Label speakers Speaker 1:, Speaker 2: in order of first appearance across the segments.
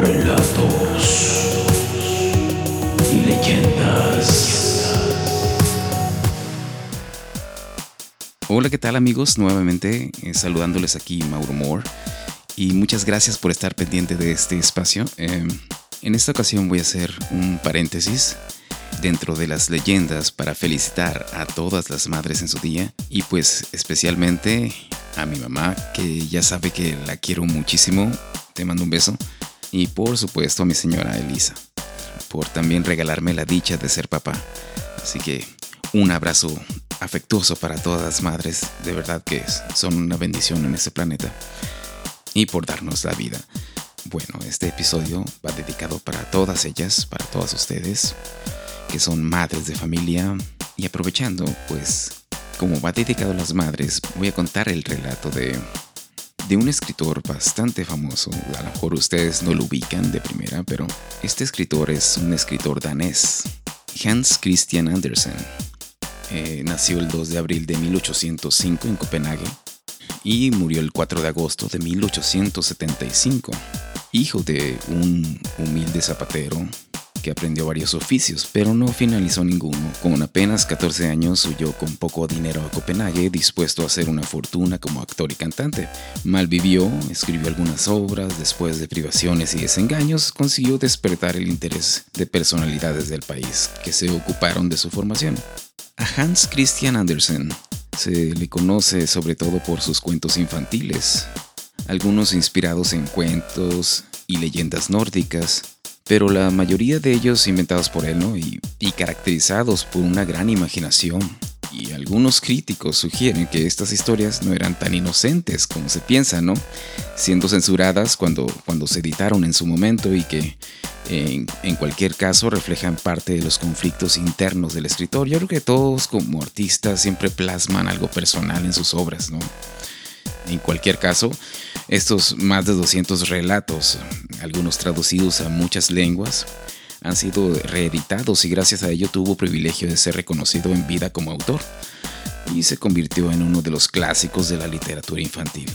Speaker 1: Relatos leyendas.
Speaker 2: Hola, ¿qué tal amigos? Nuevamente eh, saludándoles aquí Mauro Moore y muchas gracias por estar pendiente de este espacio. Eh, en esta ocasión voy a hacer un paréntesis dentro de las leyendas para felicitar a todas las madres en su día y pues especialmente a mi mamá que ya sabe que la quiero muchísimo, te mando un beso y por supuesto a mi señora Elisa por también regalarme la dicha de ser papá. Así que un abrazo afectuoso para todas las madres, de verdad que son una bendición en este planeta y por darnos la vida. Bueno, este episodio va dedicado para todas ellas, para todas ustedes que son madres de familia. Y aprovechando, pues, como va dedicado a las madres, voy a contar el relato de, de un escritor bastante famoso. A lo mejor ustedes no lo ubican de primera, pero este escritor es un escritor danés, Hans Christian Andersen. Eh, nació el 2 de abril de 1805 en Copenhague y murió el 4 de agosto de 1875, hijo de un humilde zapatero que aprendió varios oficios, pero no finalizó ninguno. Con apenas 14 años huyó con poco dinero a Copenhague, dispuesto a hacer una fortuna como actor y cantante. Malvivió, escribió algunas obras, después de privaciones y desengaños, consiguió despertar el interés de personalidades del país que se ocuparon de su formación. A Hans Christian Andersen se le conoce sobre todo por sus cuentos infantiles, algunos inspirados en cuentos y leyendas nórdicas, pero la mayoría de ellos inventados por él, ¿no? Y, caracterizados por una gran imaginación. Y algunos críticos sugieren que estas historias no eran tan inocentes como se piensa, ¿no? Siendo censuradas cuando, cuando se editaron en su momento y que en, en, cualquier caso reflejan parte de los conflictos internos del escritor. Yo creo que todos como artistas siempre plasman algo personal en sus obras, ¿no? En cualquier caso, estos más de 200 relatos, algunos traducidos a muchas lenguas, han sido reeditados y gracias a ello tuvo privilegio de ser reconocido en vida como autor y se convirtió en uno de los clásicos de la literatura infantil.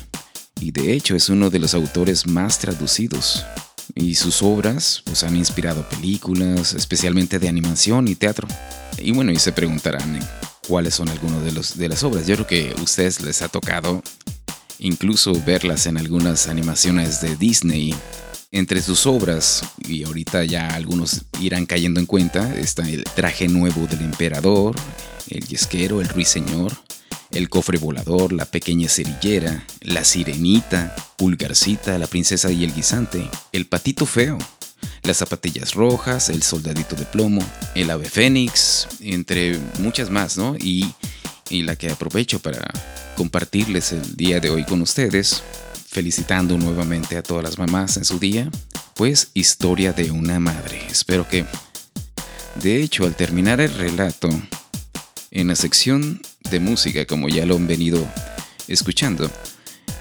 Speaker 2: Y de hecho es uno de los autores más traducidos. Y sus obras pues, han inspirado películas, especialmente de animación y teatro. Y bueno, y se preguntarán cuáles son algunos de, los, de las obras. Yo creo que a ustedes les ha tocado incluso verlas en algunas animaciones de Disney. Entre sus obras, y ahorita ya algunos irán cayendo en cuenta, está el traje nuevo del emperador, el yesquero, el ruiseñor, el cofre volador, la pequeña cerillera, la sirenita, Pulgarcita, la princesa y el guisante, el patito feo, las zapatillas rojas, el soldadito de plomo, el ave fénix, entre muchas más, ¿no? Y, y la que aprovecho para compartirles el día de hoy con ustedes, felicitando nuevamente a todas las mamás en su día, pues historia de una madre. Espero que, de hecho, al terminar el relato, en la sección de música, como ya lo han venido escuchando,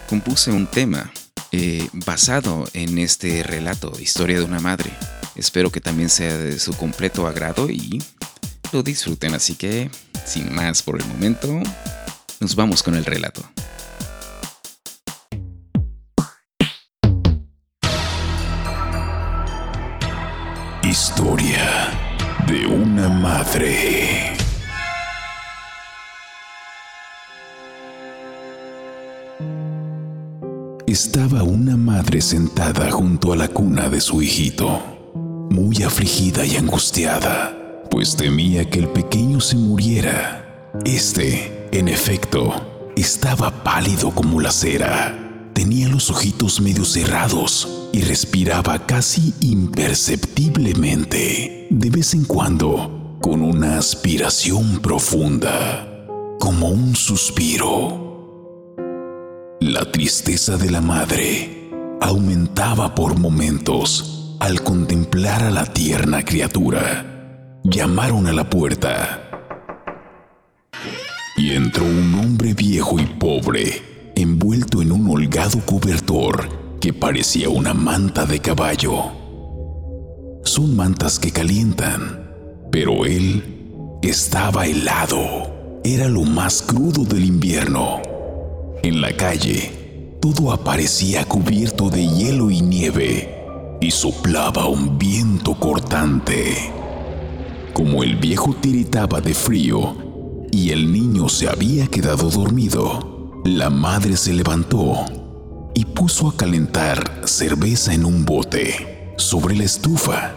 Speaker 2: compuse un tema eh, basado en este relato, historia de una madre. Espero que también sea de su completo agrado y lo disfruten. Así que, sin más por el momento, nos vamos con el relato.
Speaker 1: Historia de una madre. Estaba una madre sentada junto a la cuna de su hijito, muy afligida y angustiada, pues temía que el pequeño se muriera. Este en efecto, estaba pálido como la cera. Tenía los ojitos medio cerrados y respiraba casi imperceptiblemente, de vez en cuando, con una aspiración profunda, como un suspiro. La tristeza de la madre aumentaba por momentos al contemplar a la tierna criatura. Llamaron a la puerta y entró un hombre viejo y pobre, envuelto en un holgado cobertor que parecía una manta de caballo. Son mantas que calientan, pero él estaba helado. Era lo más crudo del invierno. En la calle todo aparecía cubierto de hielo y nieve y soplaba un viento cortante. Como el viejo tiritaba de frío y el niño se había quedado dormido, la madre se levantó y puso a calentar cerveza en un bote sobre la estufa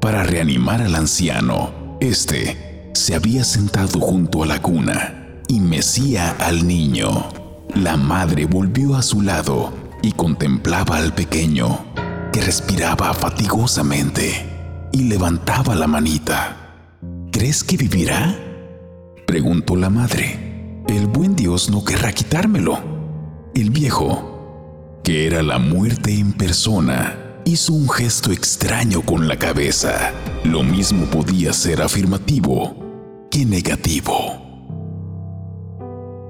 Speaker 1: para reanimar al anciano. Este se había sentado junto a la cuna y mecía al niño. La madre volvió a su lado y contemplaba al pequeño, que respiraba fatigosamente y levantaba la manita. ¿Crees que vivirá? Preguntó la madre. El buen Dios no querrá quitármelo. El viejo, que era la muerte en persona, hizo un gesto extraño con la cabeza. Lo mismo podía ser afirmativo que negativo.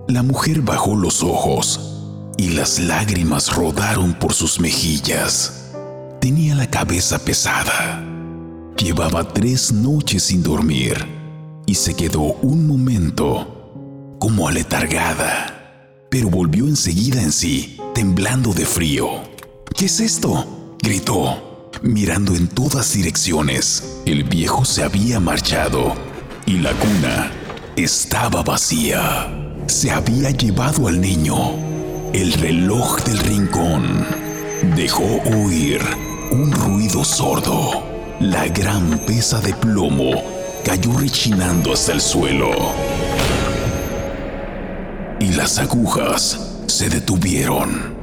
Speaker 1: La mujer bajó los ojos y las lágrimas rodaron por sus mejillas. Tenía la cabeza pesada. Llevaba tres noches sin dormir y se quedó un momento como aletargada, pero volvió enseguida en sí, temblando de frío. ¿Qué es esto? gritó, mirando en todas direcciones. El viejo se había marchado y la cuna estaba vacía se había llevado al niño. El reloj del rincón dejó oír un ruido sordo. La gran pesa de plomo cayó rechinando hasta el suelo. Y las agujas se detuvieron.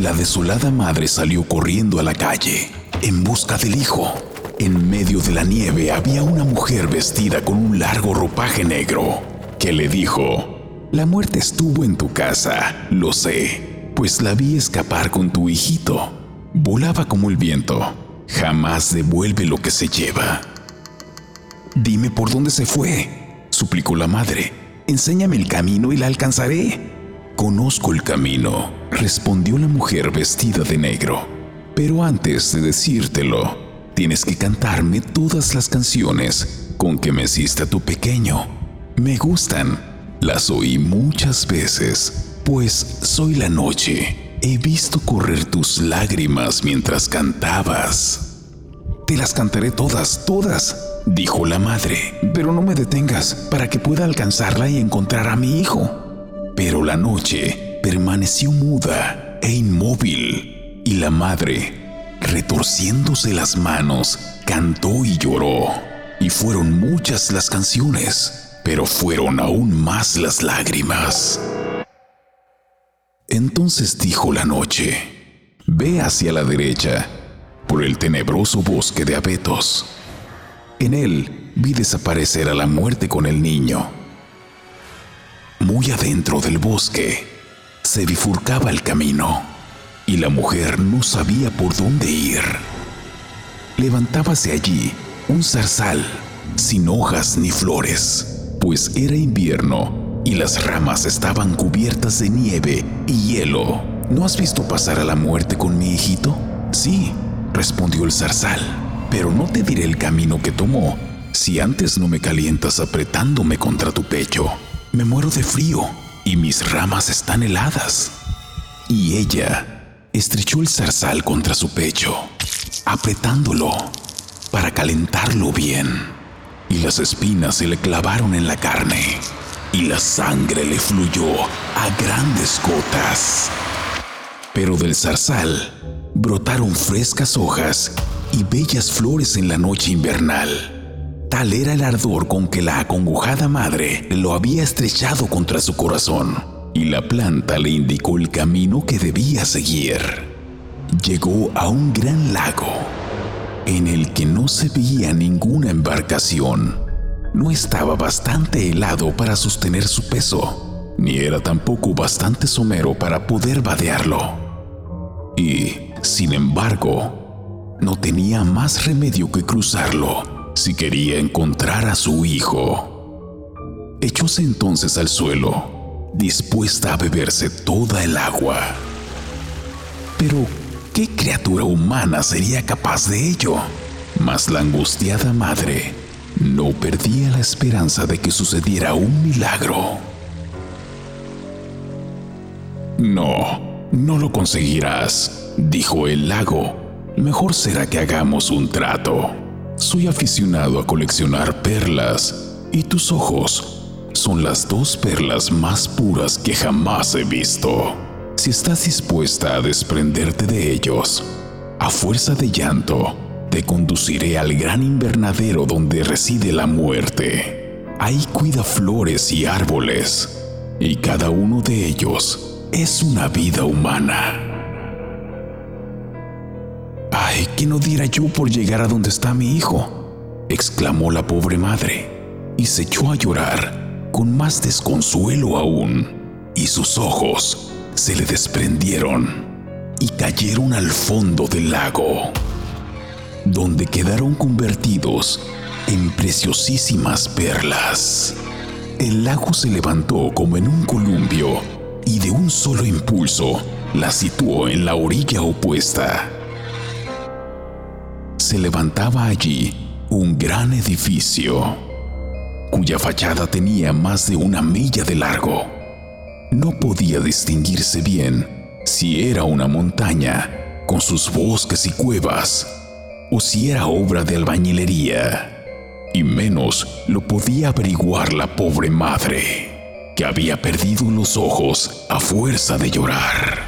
Speaker 1: La desolada madre salió corriendo a la calle en busca del hijo. En medio de la nieve había una mujer vestida con un largo ropaje negro, que le dijo, La muerte estuvo en tu casa, lo sé, pues la vi escapar con tu hijito. Volaba como el viento, jamás devuelve lo que se lleva. Dime por dónde se fue, suplicó la madre. Enséñame el camino y la alcanzaré. Conozco el camino, respondió la mujer vestida de negro. Pero antes de decírtelo, Tienes que cantarme todas las canciones con que me hiciste tu pequeño. Me gustan. Las oí muchas veces, pues soy la noche. He visto correr tus lágrimas mientras cantabas. Te las cantaré todas, todas, dijo la madre, pero no me detengas para que pueda alcanzarla y encontrar a mi hijo. Pero la noche permaneció muda e inmóvil, y la madre retorciéndose las manos, cantó y lloró. Y fueron muchas las canciones, pero fueron aún más las lágrimas. Entonces dijo la noche, ve hacia la derecha, por el tenebroso bosque de abetos. En él vi desaparecer a la muerte con el niño. Muy adentro del bosque se bifurcaba el camino y la mujer no sabía por dónde ir. Levantábase allí un zarzal sin hojas ni flores, pues era invierno y las ramas estaban cubiertas de nieve y hielo. ¿No has visto pasar a la muerte con mi hijito? Sí, respondió el zarzal, pero no te diré el camino que tomó si antes no me calientas apretándome contra tu pecho. Me muero de frío y mis ramas están heladas. Y ella estrechó el zarzal contra su pecho, apretándolo para calentarlo bien, y las espinas se le clavaron en la carne, y la sangre le fluyó a grandes gotas. Pero del zarzal brotaron frescas hojas y bellas flores en la noche invernal. Tal era el ardor con que la acongojada madre lo había estrechado contra su corazón y la planta le indicó el camino que debía seguir. Llegó a un gran lago en el que no se veía ninguna embarcación. No estaba bastante helado para sostener su peso, ni era tampoco bastante somero para poder vadearlo. Y, sin embargo, no tenía más remedio que cruzarlo si quería encontrar a su hijo. Echóse entonces al suelo dispuesta a beberse toda el agua. Pero, ¿qué criatura humana sería capaz de ello? Mas la angustiada madre no perdía la esperanza de que sucediera un milagro. No, no lo conseguirás, dijo el lago. Mejor será que hagamos un trato. Soy aficionado a coleccionar perlas y tus ojos son las dos perlas más puras que jamás he visto. Si estás dispuesta a desprenderte de ellos, a fuerza de llanto, te conduciré al gran invernadero donde reside la muerte. Ahí cuida flores y árboles, y cada uno de ellos es una vida humana. Ay, ¿qué no diera yo por llegar a donde está mi hijo? exclamó la pobre madre, y se echó a llorar con más desconsuelo aún, y sus ojos se le desprendieron y cayeron al fondo del lago, donde quedaron convertidos en preciosísimas perlas. El lago se levantó como en un columpio y de un solo impulso la situó en la orilla opuesta. Se levantaba allí un gran edificio, cuya fachada tenía más de una milla de largo. No podía distinguirse bien si era una montaña con sus bosques y cuevas o si era obra de albañilería. Y menos lo podía averiguar la pobre madre, que había perdido los ojos a fuerza de llorar.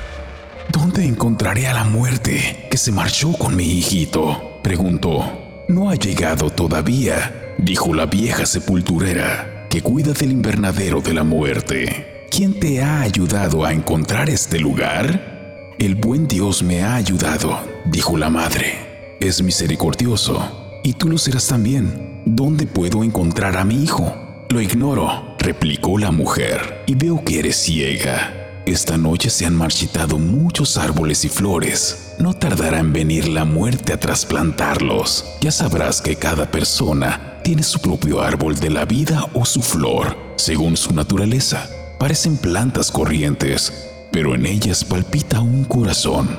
Speaker 1: ¿Dónde encontraré a la muerte que se marchó con mi hijito? preguntó. No ha llegado todavía, dijo la vieja sepulturera, que cuida del invernadero de la muerte. ¿Quién te ha ayudado a encontrar este lugar? El buen Dios me ha ayudado, dijo la madre. Es misericordioso, y tú lo serás también. ¿Dónde puedo encontrar a mi hijo? Lo ignoro, replicó la mujer, y veo que eres ciega. Esta noche se han marchitado muchos árboles y flores. No tardará en venir la muerte a trasplantarlos. Ya sabrás que cada persona tiene su propio árbol de la vida o su flor, según su naturaleza. Parecen plantas corrientes, pero en ellas palpita un corazón.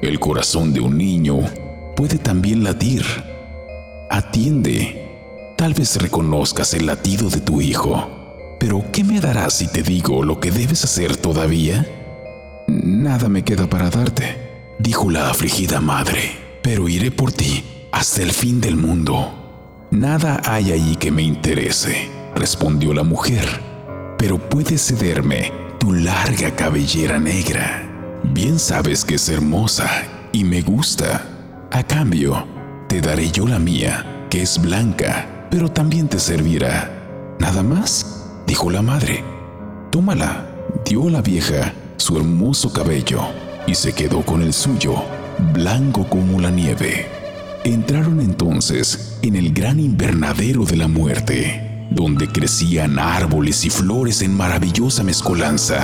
Speaker 1: El corazón de un niño puede también latir. Atiende. Tal vez reconozcas el latido de tu hijo. Pero ¿qué me darás si te digo lo que debes hacer todavía? Nada me queda para darte, dijo la afligida madre, pero iré por ti hasta el fin del mundo. Nada hay allí que me interese, respondió la mujer pero puedes cederme tu larga cabellera negra. Bien sabes que es hermosa y me gusta. A cambio, te daré yo la mía, que es blanca, pero también te servirá. ¿Nada más? dijo la madre. Tómala, dio la vieja su hermoso cabello y se quedó con el suyo, blanco como la nieve. Entraron entonces en el gran invernadero de la muerte donde crecían árboles y flores en maravillosa mezcolanza.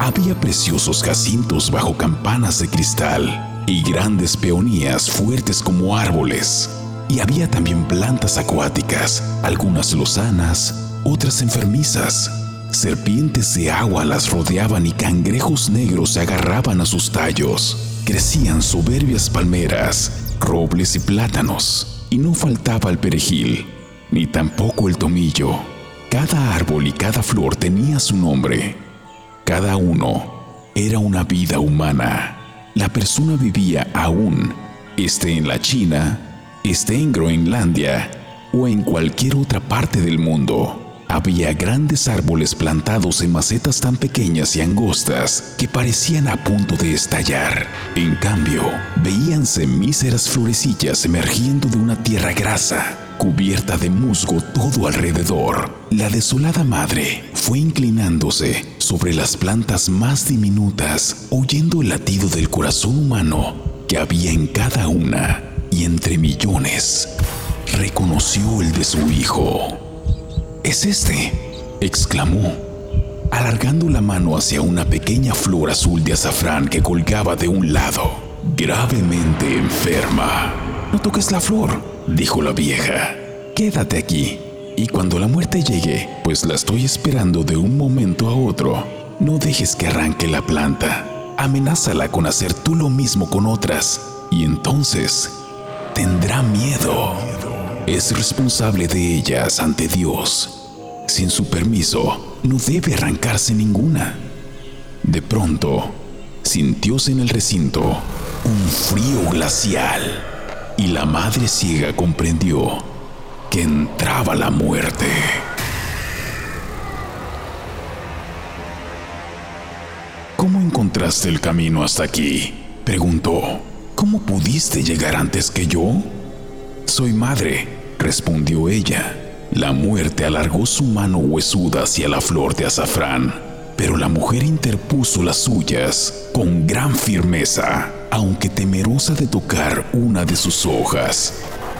Speaker 1: Había preciosos jacintos bajo campanas de cristal y grandes peonías fuertes como árboles. Y había también plantas acuáticas, algunas lozanas, otras enfermizas. Serpientes de agua las rodeaban y cangrejos negros se agarraban a sus tallos. Crecían soberbias palmeras, robles y plátanos, y no faltaba el perejil, ni tampoco el tomillo. Cada árbol y cada flor tenía su nombre. Cada uno era una vida humana. La persona vivía aún, esté en la China, esté en Groenlandia o en cualquier otra parte del mundo. Había grandes árboles plantados en macetas tan pequeñas y angostas que parecían a punto de estallar. En cambio, veíanse míseras florecillas emergiendo de una tierra grasa cubierta de musgo todo alrededor. La desolada madre fue inclinándose sobre las plantas más diminutas, oyendo el latido del corazón humano que había en cada una, y entre millones reconoció el de su hijo. Es este, exclamó, alargando la mano hacia una pequeña flor azul de azafrán que colgaba de un lado, gravemente enferma. No toques la flor, dijo la vieja. Quédate aquí. Y cuando la muerte llegue, pues la estoy esperando de un momento a otro, no dejes que arranque la planta. Amenázala con hacer tú lo mismo con otras. Y entonces tendrá miedo. Es responsable de ellas ante Dios. Sin su permiso, no debe arrancarse ninguna. De pronto, sintióse en el recinto un frío glacial y la madre ciega comprendió que entraba la muerte. ¿Cómo encontraste el camino hasta aquí? preguntó. ¿Cómo pudiste llegar antes que yo? Soy madre, respondió ella. La muerte alargó su mano huesuda hacia la flor de azafrán, pero la mujer interpuso las suyas con gran firmeza, aunque temerosa de tocar una de sus hojas.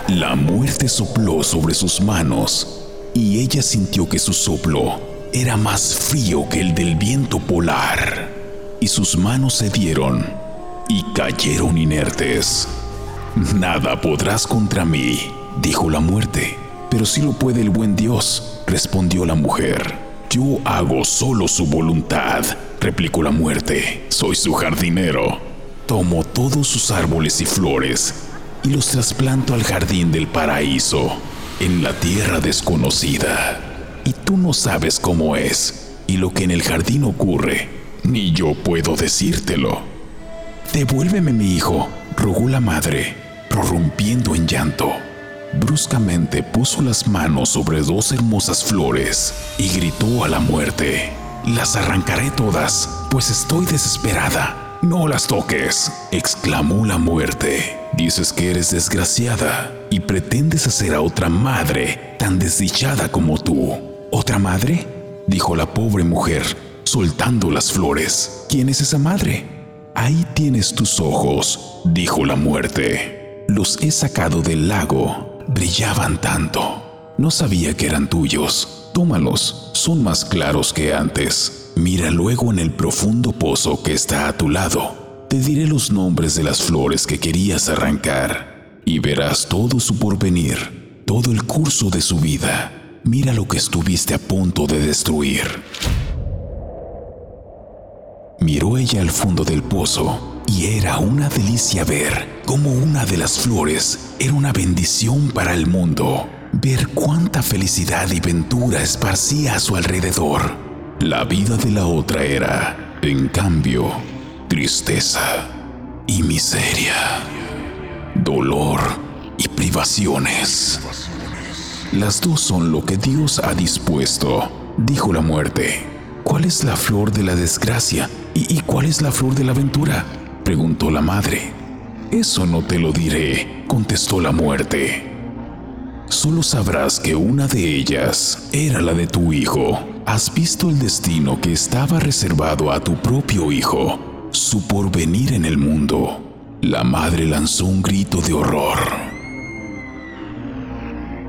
Speaker 1: La muerte sopló sobre sus manos y ella sintió que su soplo era más frío que el del viento polar, y sus manos se dieron y cayeron inertes. Nada podrás contra mí, dijo la muerte. Pero sí lo puede el buen Dios, respondió la mujer. Yo hago solo su voluntad, replicó la muerte. Soy su jardinero. Tomo todos sus árboles y flores y los trasplanto al jardín del paraíso, en la tierra desconocida. Y tú no sabes cómo es y lo que en el jardín ocurre, ni yo puedo decírtelo. Devuélveme mi hijo, rogó la madre, prorrumpiendo en llanto. Bruscamente puso las manos sobre dos hermosas flores y gritó a la muerte, Las arrancaré todas, pues estoy desesperada. No las toques, exclamó la muerte. Dices que eres desgraciada y pretendes hacer a otra madre tan desdichada como tú. ¿Otra madre? dijo la pobre mujer, soltando las flores. ¿Quién es esa madre? Ahí tienes tus ojos, dijo la muerte. Los he sacado del lago brillaban tanto. No sabía que eran tuyos. Tómalos, son más claros que antes. Mira luego en el profundo pozo que está a tu lado. Te diré los nombres de las flores que querías arrancar y verás todo su porvenir, todo el curso de su vida. Mira lo que estuviste a punto de destruir. Miró ella al fondo del pozo y era una delicia ver cómo una de las flores era una bendición para el mundo. Ver cuánta felicidad y ventura esparcía a su alrededor. La vida de la otra era, en cambio, tristeza y miseria, dolor y privaciones. Las dos son lo que Dios ha dispuesto, dijo la muerte. ¿Cuál es la flor de la desgracia y, cuál es la flor de la aventura? Preguntó la madre. Eso no te lo diré, contestó la muerte. Solo sabrás que una de ellas era la de tu hijo. Has visto el destino que estaba reservado a tu propio hijo, su porvenir en el mundo. La madre lanzó un grito de horror.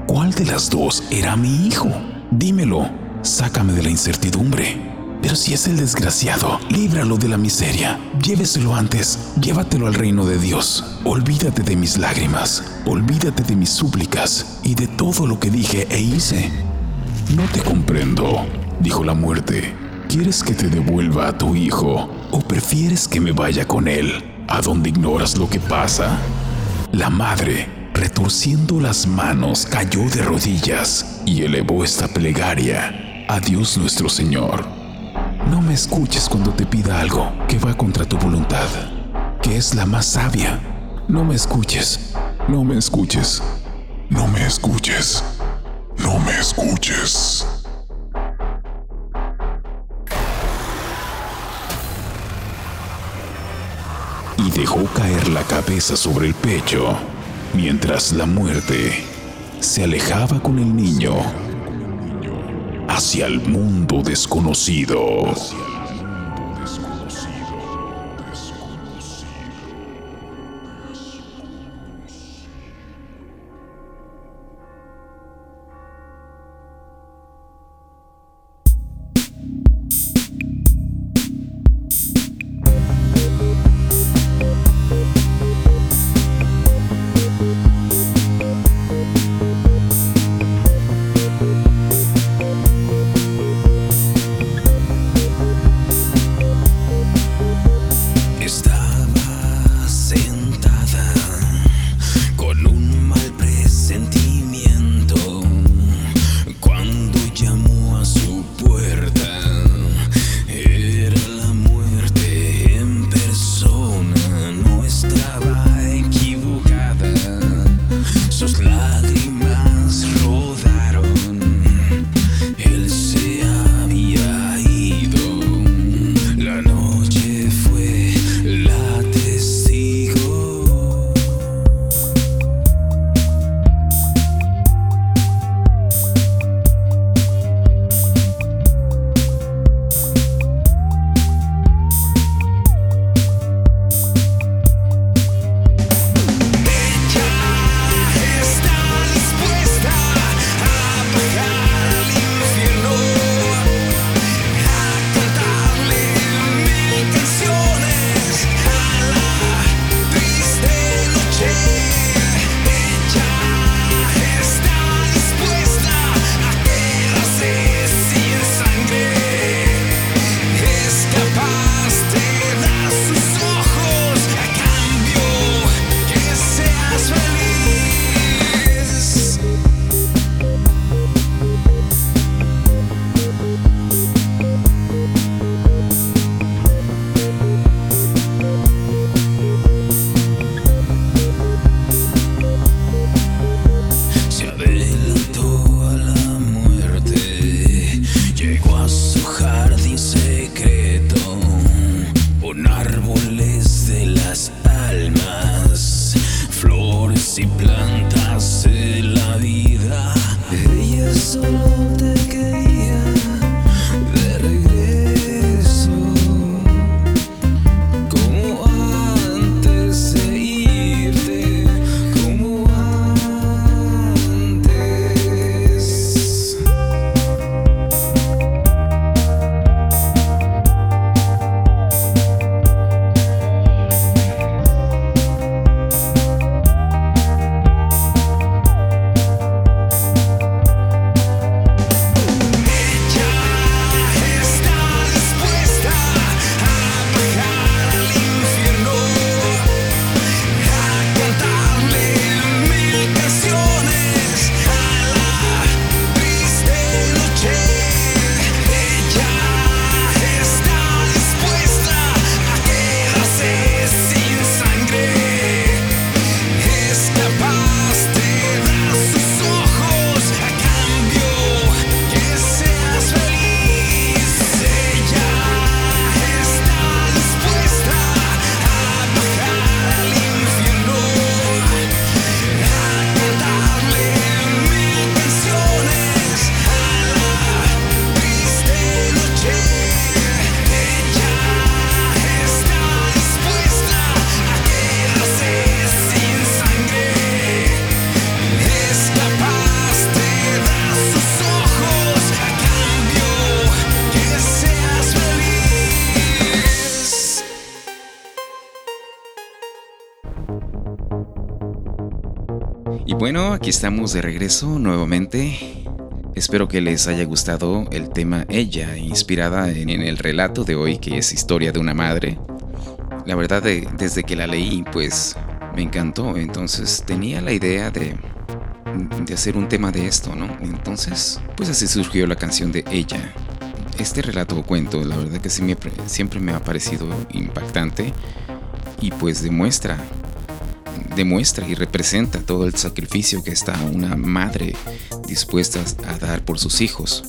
Speaker 1: ¿Cuál de las dos era mi hijo? Dímelo, sácame de la incertidumbre. Pero si es el desgraciado, líbralo de la miseria. Lléveselo antes, llévatelo al reino de Dios. Olvídate de mis lágrimas, olvídate de mis súplicas y de todo lo que dije e hice. No te comprendo, dijo la muerte. ¿Quieres que te devuelva a tu hijo o prefieres que me vaya con él, a donde ignoras lo que pasa? La madre, retorciendo las manos, cayó de rodillas y elevó esta plegaria a Dios nuestro Señor. No me escuches cuando te pida algo que va contra tu voluntad, que es la más sabia. No me escuches, no me escuches, no me escuches, no me escuches. Y dejó caer la cabeza sobre el pecho, mientras la muerte se alejaba con el niño hacia el mundo desconocido.
Speaker 2: Aquí estamos de regreso nuevamente. Espero que les haya gustado el tema Ella, inspirada en, el relato de hoy que es historia de una madre. La verdad, desde que la leí, pues me encantó. Entonces tenía la idea de, de hacer un tema de esto, ¿no? Entonces, pues así surgió la canción de Ella. Este relato o cuento, la verdad que siempre me ha parecido impactante y pues demuestra demuestra y representa todo el sacrificio que está una madre dispuesta a dar por sus hijos.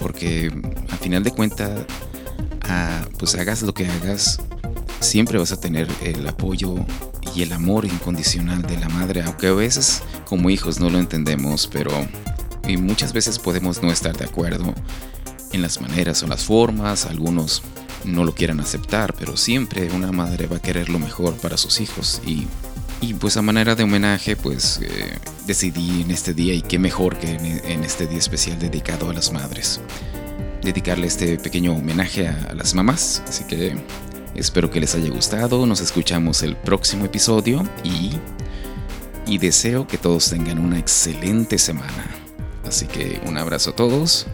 Speaker 2: Porque al final de cuentas, pues hagas lo que hagas, siempre vas a tener el apoyo y el amor incondicional de la madre, aunque a veces como hijos no lo entendemos, pero y muchas veces podemos no estar de acuerdo en las maneras o las formas, algunos no lo quieran aceptar, pero siempre una madre va a querer lo mejor para sus hijos y y pues a manera de homenaje, pues eh, decidí en este día, y qué mejor que en, este día especial dedicado a las madres, dedicarle este pequeño homenaje a, las mamás. Así que espero que les haya gustado, nos escuchamos el próximo episodio y, y deseo que todos tengan una excelente semana. Así que un abrazo a todos.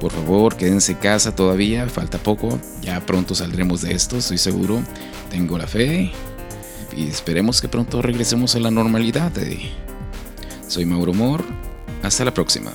Speaker 2: Por favor, quédense en casa todavía, falta poco, ya pronto saldremos de esto, estoy seguro. Tengo la fe y esperemos que pronto regresemos a la normalidad. Soy Mauro Mor, hasta la próxima.